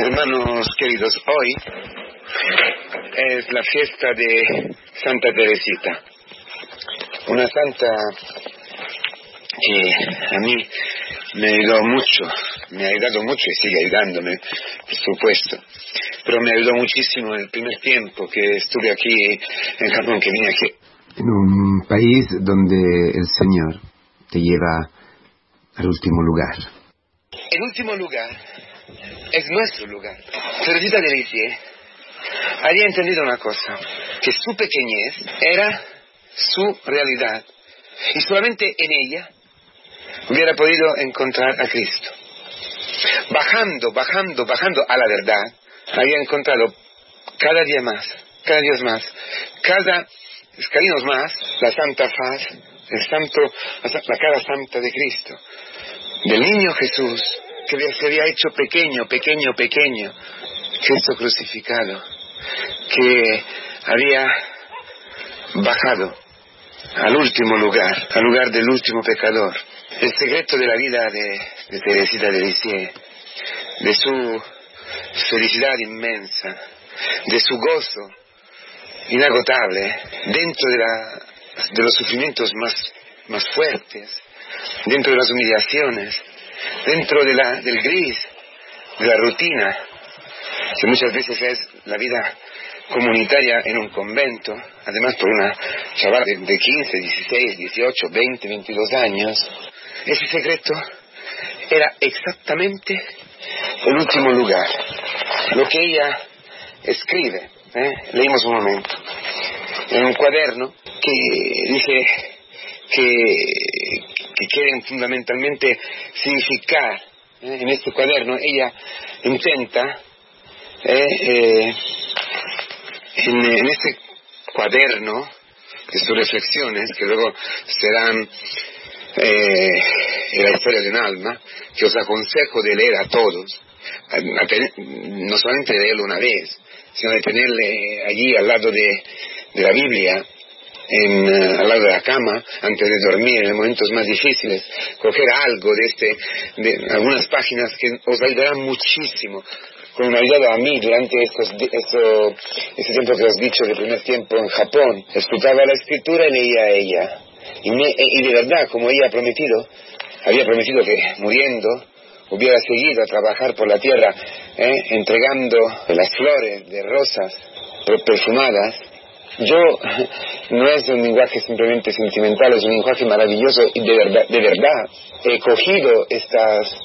Hermanos queridos, hoy es la fiesta de Santa Teresita, una santa que a mí me ayudó mucho, me ha ayudado mucho y sigue ayudándome, por supuesto, pero me ayudó muchísimo en el primer tiempo que estuve aquí en Japón, que vine aquí. En un país donde el Señor te lleva al último lugar. El último lugar es nuestro lugar. Teresita de Lisieux había entendido una cosa, que su pequeñez era su realidad y solamente en ella hubiera podido encontrar a Cristo. Bajando, bajando, bajando a la verdad, había encontrado cada día más, cada día más, cada escalinos más, la santa faz, el santo, la cara santa de Cristo, del niño Jesús, que se había hecho pequeño, pequeño, pequeño, Cristo crucificado, que había bajado al último lugar, al lugar del último pecador. El secreto de la vida de, de Teresita de Lisieux, de su felicidad inmensa, de su gozo inagotable, dentro de, de los sufrimientos más, más fuertes, dentro de las humillaciones, dentro de la, del gris, de la rutina, que muchas veces es la vida comunitaria en un convento, además por una chavala de, de 15, 16, 18, 20, 22 años, ese secreto era exactamente el último lugar, lo que ella escribe, ¿eh? leímos un momento, en un cuaderno que dice que, que quieren fundamentalmente significar. ¿eh? En este cuaderno ella intenta, ¿eh? Eh, en, en, este cuaderno de sus reflexiones, que luego serán la historia de un alma, que os aconsejo de leer a todos, no solamente leerlo una vez, sino de tenerle allí al lado de la Biblia, en, uh, al lado de la cama antes de dormir en momentos más difíciles, coger algo de este, de algunas páginas que os ayudarán muchísimo, como me ha ayudado a mí durante estos, esto, este tiempo que os he dicho de primer tiempo en Japón. Escuchaba la escritura y leía a ella. Y de verdad, como ella ha prometido, había prometido que muriendo hubiera seguido a trabajar por la tierra, ¿eh? entregando las flores de rosas perfumadas yo no es un lenguaje simplemente sentimental, es un lenguaje maravilloso y de verdad, de verdad he cogido estas,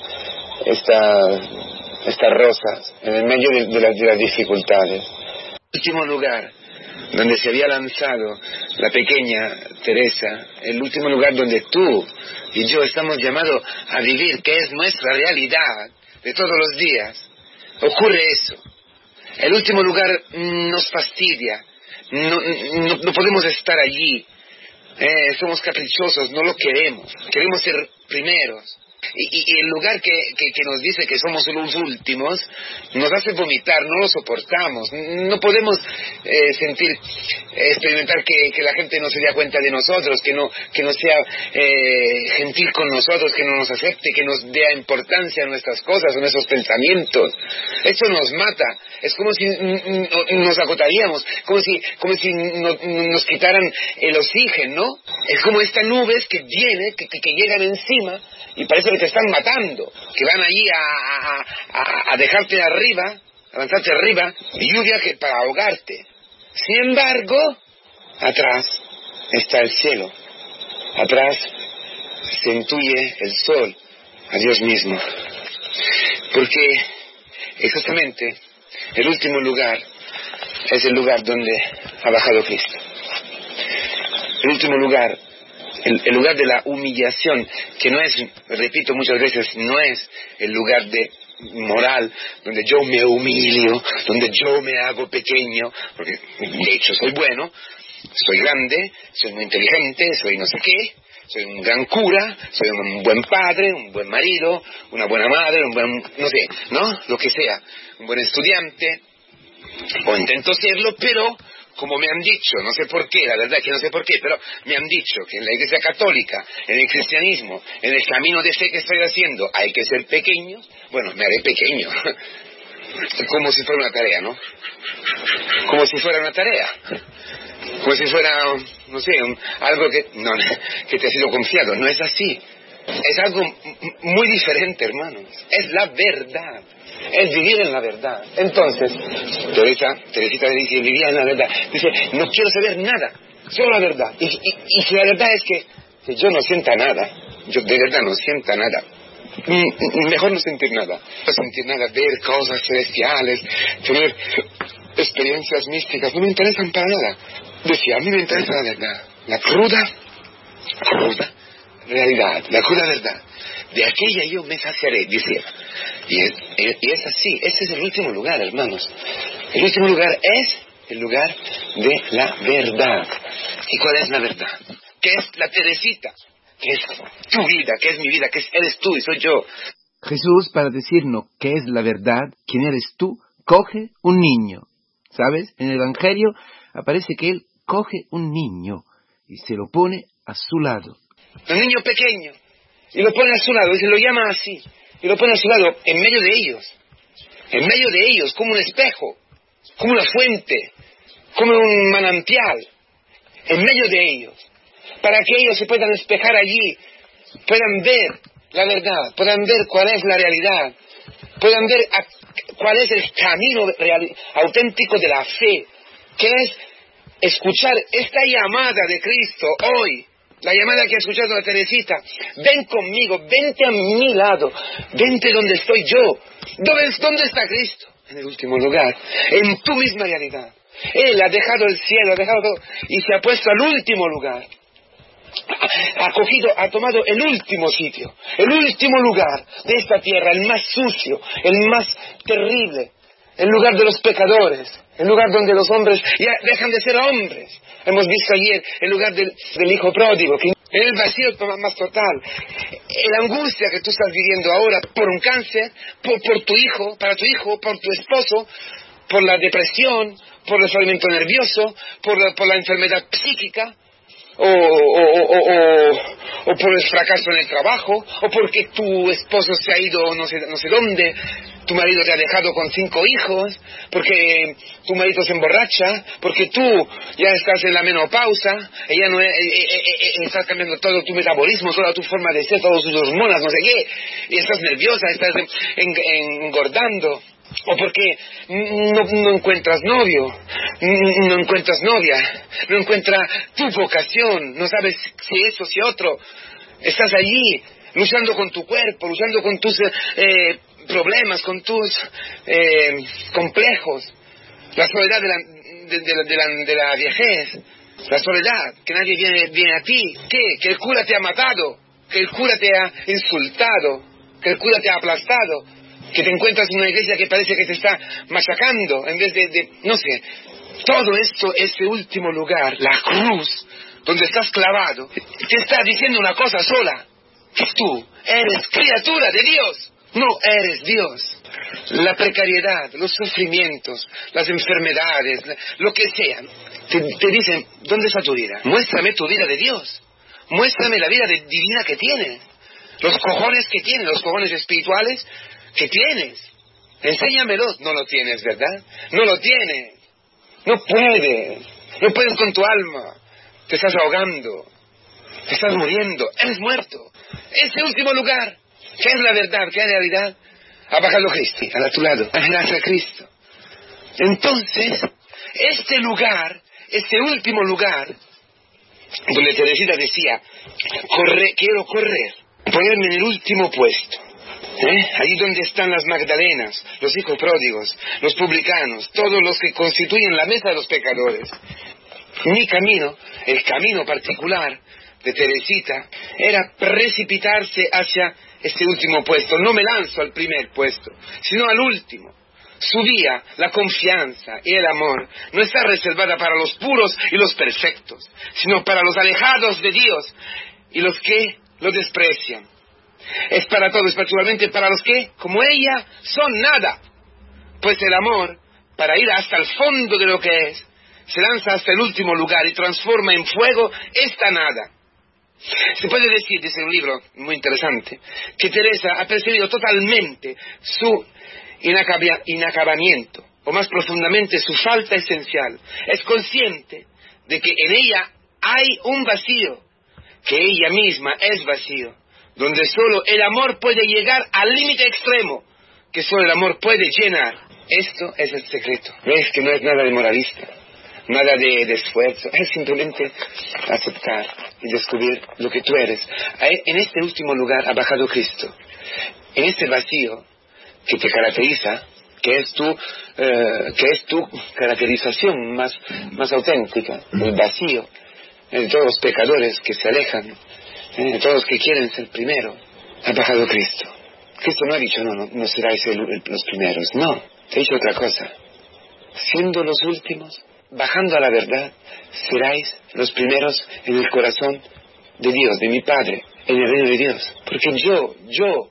estas, rosas en el medio de, las, de las dificultades. El último lugar donde se había lanzado la pequeña Teresa, el último lugar donde tú y yo estamos llamados a vivir, que es nuestra realidad de todos los días, ocurre eso. El último lugar nos fastidia, no, no, no podemos estar allí. Eh, somos caprichosos, no lo queremos. Queremos ser primeros. Y, y, el lugar que, que, nos dice que somos los últimos nos hace vomitar, no lo soportamos. No podemos eh, sentir, experimentar que, que, la gente no se dé cuenta de nosotros, que no, que no sea eh, gentil con nosotros, que no nos acepte, que nos dé importancia a nuestras cosas, a nuestros pensamientos. Eso nos mata. Es como si nos agotaríamos, como si, como si no, nos quitaran el oxígeno, ¿no? Es como estas nubes que vienen, que, llegan encima y parece que te están matando, que van allí a dejarte arriba, a lanzarte arriba, lluvia que para ahogarte. Sin embargo, atrás está el cielo, atrás se intuye el sol, a Dios mismo. Porque exactamente el último lugar es el lugar donde ha bajado Cristo. El último lugar el, lugar de la humillación, que no es, repito muchas veces, no es el lugar de moral, donde yo me humillo, donde yo me hago pequeño, porque de hecho soy bueno, soy grande, soy muy inteligente, soy no sé qué, soy un gran cura, soy un buen padre, un buen marido, una buena madre, un buen, no sé, ¿no? Lo que sea, un buen estudiante, o intento serlo, pero como me han dicho, no sé por qué, la verdad que no sé por qué, pero me han dicho que en la Iglesia Católica, en el cristianismo, en el camino de fe que estoy haciendo, hay que ser pequeño, bueno, me haré pequeño. como si fuera una tarea, ¿no? Como si fuera una tarea. Como si fuera, no sé, algo que, no, que te ha sido confiado. No es así. Es algo muy diferente, hermanos. Es la verdad. Es vivir en la verdad. Entonces, Teresa, Teresita dice, vivía en la verdad. Dice, no quiero saber nada, solo la verdad. Y, si la verdad es que, yo no sienta nada, yo de verdad no sienta nada, mm, mejor no sentir nada. No sentir nada, ver cosas celestiales, tener experiencias místicas, no me interesan para nada. Decía, a mí me interesa la verdad, la cruda, cruda realidad, la cruda verdad. De aquella yo me saciaré, dice. Y es, y es así, ese es el último lugar, hermanos. El último lugar es el lugar de la verdad. ¿Y cuál es la verdad? ¿Qué es la Teresita? ¿Qué es tu vida? ¿Qué es mi vida? ¿Qué eres tú y soy yo? Jesús, para decirnos qué es la verdad, quién eres tú, coge un niño. ¿Sabes? En el Evangelio aparece que él coge un niño y se lo pone a su lado. Un niño pequeño. Y lo pone a su lado, y se lo llama así. Y lo pone a su lado, en medio de ellos. En medio de ellos, como un espejo, como una fuente, como un manantial. En medio de ellos. Para que ellos se puedan espejar allí, puedan ver la verdad, puedan ver cuál es la realidad, puedan ver cuál es el camino auténtico de la fe, que es escuchar esta llamada de Cristo hoy la llamada que ha escuchado la Teresita, ven conmigo, vente a mi lado, vente donde estoy yo. ¿Dónde, ¿Dónde está Cristo? En el último lugar, en tu misma realidad. Él ha dejado el cielo, ha dejado y se ha puesto al último lugar. Ha cogido, ha tomado el último sitio, el último lugar de esta tierra, el más sucio, el más terrible, el lugar de los pecadores, el lugar donde los hombres ya dejan de ser hombres. Hemos visto ayer el lugar del, hijo pródigo, que en el vacío más total. La angustia que tú estás viviendo ahora por un cáncer, por, tu hijo, para tu hijo, por tu esposo, por la depresión, por el desaliento nervioso, por la, enfermedad psíquica, o, o, por el fracaso en el trabajo, o porque tu esposo se ha ido no sé, no sé dónde, tu marido te ha dejado con cinco hijos, porque tu marido se emborracha, porque tú ya estás en la menopausa, ella no eh, eh, eh, estás cambiando todo tu metabolismo, toda tu forma de ser, todas tus hormonas, no sé qué, y estás nerviosa, estás engordando, o porque no, encuentras novio, no encuentras novia, no encuentras tu vocación, no sabes si eso, si otro, estás allí luchando con tu cuerpo, luchando con tus problemas, con tus eh, complejos, la soledad de la, de, la, viejez, la soledad, que nadie viene, viene a ti, ¿qué? Que el cura te ha matado, que el cura te ha insultado, que el cura te ha aplastado, que te encuentras en una iglesia que parece que te está machacando en vez de, no sé, todo esto, este último lugar, la cruz, donde estás clavado, te está diciendo una cosa sola, que tú eres criatura de Dios. No eres Dios. La precariedad, los sufrimientos, las enfermedades, lo que sea, te, dicen, ¿dónde está tu vida? Muéstrame tu vida de Dios. Muéstrame la vida divina que tienes. Los cojones que tienes, los cojones espirituales que tienes. Enséñamelos. No lo tienes, ¿verdad? No lo tienes. No puedes. No puedes con tu alma. Te estás ahogando. Te estás muriendo. Eres muerto. Ese último lugar ¿Qué es la verdad? ¿Qué es la realidad? Ha bajado Cristo a tu lado, a Cristo. Entonces, este lugar, este último lugar, donde Teresita decía, quiero correr, ponerme en el último puesto. ¿Eh? Allí donde están las Magdalenas, los hijos pródigos, los publicanos, todos los que constituyen la mesa de los pecadores. Mi camino, el camino particular de Teresita, era precipitarse hacia este último puesto, no me lanzo al primer puesto, sino al último. Su vía, la confianza y el amor no está reservada para los puros y los perfectos, sino para los alejados de Dios y los que lo desprecian. Es para todos, particularmente para los que, como ella, son nada. Pues el amor, para ir hasta el fondo de lo que es, se lanza hasta el último lugar y transforma en fuego esta nada. Se puede decir, dice un libro muy interesante, que Teresa ha percibido totalmente su inacabamiento, o más profundamente su falta esencial. Es consciente de que en ella hay un vacío, que ella misma es vacío, donde solo el amor puede llegar al límite extremo, que solo el amor puede llenar. Esto es el secreto. ¿Ves que no es nada de moralista? Nada de, de esfuerzo, es simplemente aceptar y descubrir lo que tú eres. En este último lugar ha bajado Cristo. En este vacío que te caracteriza, que es tu, eh, que es tu caracterización más, más auténtica, el vacío de todos los pecadores que se alejan, de todos los que quieren ser primero, ha bajado Cristo. Cristo no ha dicho, no, no, no seráis los primeros, no, ha dicho otra cosa. Siendo los últimos, bajando a la verdad, seráis los primeros en el corazón de Dios, de mi Padre, en el reino de Dios. Porque yo, yo,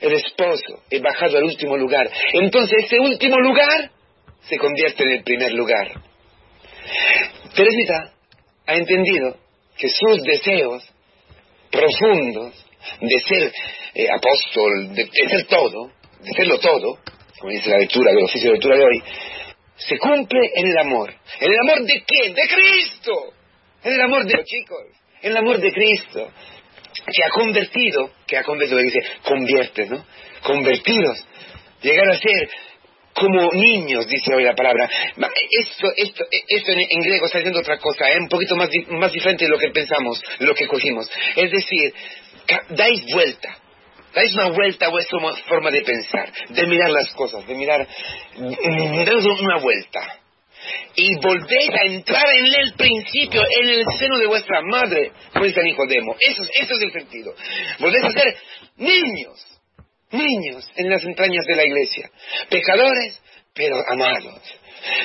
el esposo, he bajado al último lugar. Entonces ese último lugar se convierte en el primer lugar. Teresita ha entendido que sus deseos profundos de ser eh, apóstol, de, ser todo, de serlo todo, como dice la lectura del oficio de lectura de hoy, se cumple en el amor. ¿En el amor de quién? ¡De Cristo! En el amor de los chicos, en el amor de Cristo, que ha convertido, que ha convertido, dice, convierte, ¿no? Convertidos, llegar a ser como niños, dice hoy la palabra. Esto, esto, esto en, griego está diciendo otra cosa, es ¿eh? un poquito más, más diferente de lo que pensamos, lo que cogimos. Es decir, dais vuelta, dais una vuelta a vuestra forma de pensar, de mirar las cosas, de mirar, dais una vuelta. Y volvéis a entrar en el principio, en el seno de vuestra madre, como dice Nicodemo. Eso, eso es el sentido. Volvéis a ser niños, niños en las entrañas de la iglesia. Pecadores, pero amados.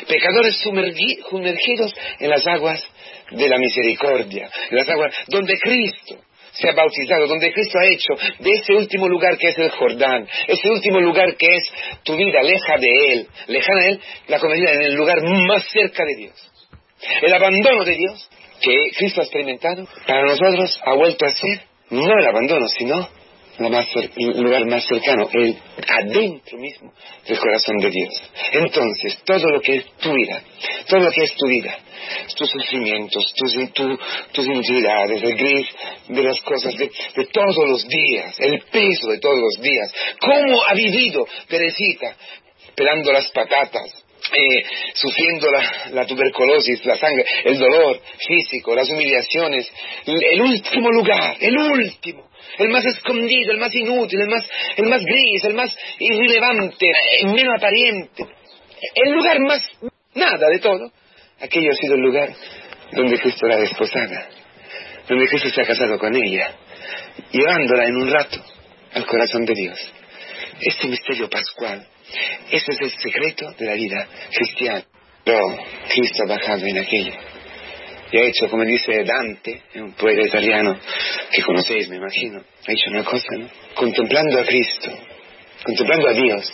Pecadores sumergidos en las aguas de la misericordia, en las aguas donde Cristo se ha bautizado, donde Cristo ha hecho de ese último lugar que es el Jordán, ese último lugar que es tu vida, leja de Él, lejana de Él, la convertida en el lugar más cerca de Dios. El abandono de Dios que Cristo ha experimentado, para nosotros ha vuelto a ser no el abandono, sino el lugar más cercano, el adentro mismo del corazón de Dios. Entonces, todo lo que es tu vida, todo lo que es tu vida, tus sufrimientos, tus, tus intimidades, el gris de las cosas de, todos los días, el peso de todos los días, cómo ha vivido Teresita pelando las patatas, eh, sufriendo la, la, tuberculosis, la sangre, el dolor físico, las humillaciones, el último lugar, el último, el más escondido, el más inútil, el más, el más gris, el más irrelevante, el menos aparente, el lugar más nada de todo, aquello ha sido el lugar donde Cristo la desposada, donde Cristo se ha casado con ella, llevándola en un rato al corazón de Dios. Este misterio pascual, ese es el secreto de la vida cristiana. Pero Cristo ha bajado en aquello y ha hecho, como dice Dante, un poeta italiano que conocéis, me imagino, ha hecho una cosa, ¿no? Contemplando a Cristo, contemplando a Dios,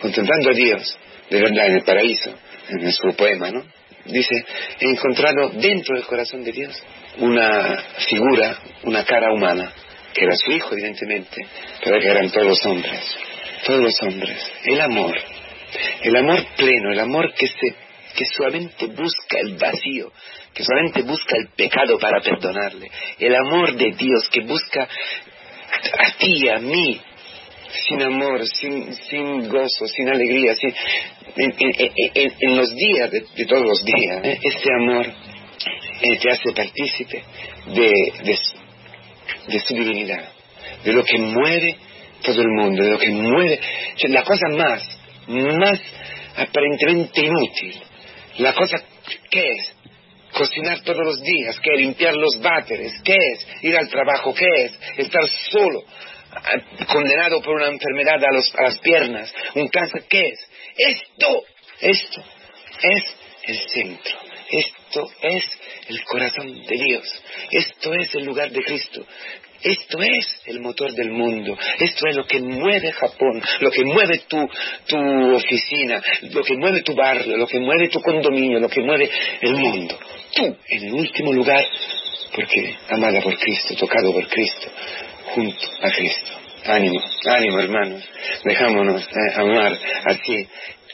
contemplando a Dios, de verdad, en el paraíso, en su poema, ¿no? Dice, he encontrado dentro del corazón de Dios una figura, una cara humana, que era su hijo, evidentemente, pero que eran todos los hombres, todos los hombres. El amor, el amor pleno, el amor que se que solamente busca el vacío, que solamente busca el pecado para perdonarle. El amor de Dios que busca a ti, a mí, sin amor, sin, sin gozo, sin alegría, sin, en, los días de, todos los días. ¿eh? Este amor eh, te hace partícipe de, de, su divinidad, de lo que mueve todo el mundo, de lo que mueve, la cosa más, más aparentemente inútil, la cosa que es cocinar todos los días, que limpiar los váteres, ¿qué es? Ir al trabajo, ¿qué es? Estar solo, ah, condenado por una enfermedad a, a las piernas, un cáncer, ¿qué es? Esto, esto es el centro, esto es el corazón de Dios, esto es el lugar de Cristo, esto es el motor del mundo, esto es lo que mueve Japón, lo que mueve tu, tu oficina, lo que mueve tu barrio, lo que mueve tu condominio, lo que mueve el mundo. Tú, en el último lugar, porque amada por Cristo, tocado por Cristo, junto a Cristo. Ánimo, ánimo hermanos, dejámonos eh, amar así,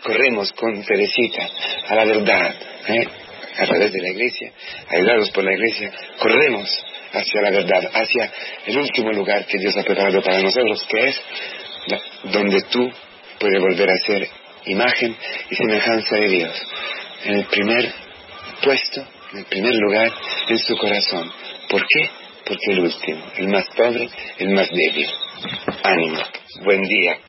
corremos con Teresita a la verdad, ¿eh? A través de la iglesia, ayudados por la iglesia, corremos hacia la verdad, hacia el último lugar que Dios ha preparado para nosotros, que es donde tú puedes volver a ser imagen y semejanza de Dios, en el primer puesto, en el primer lugar en su corazón. ¿Por qué? Porque el último, el más pobre, el más débil. Ánimo. Buen día.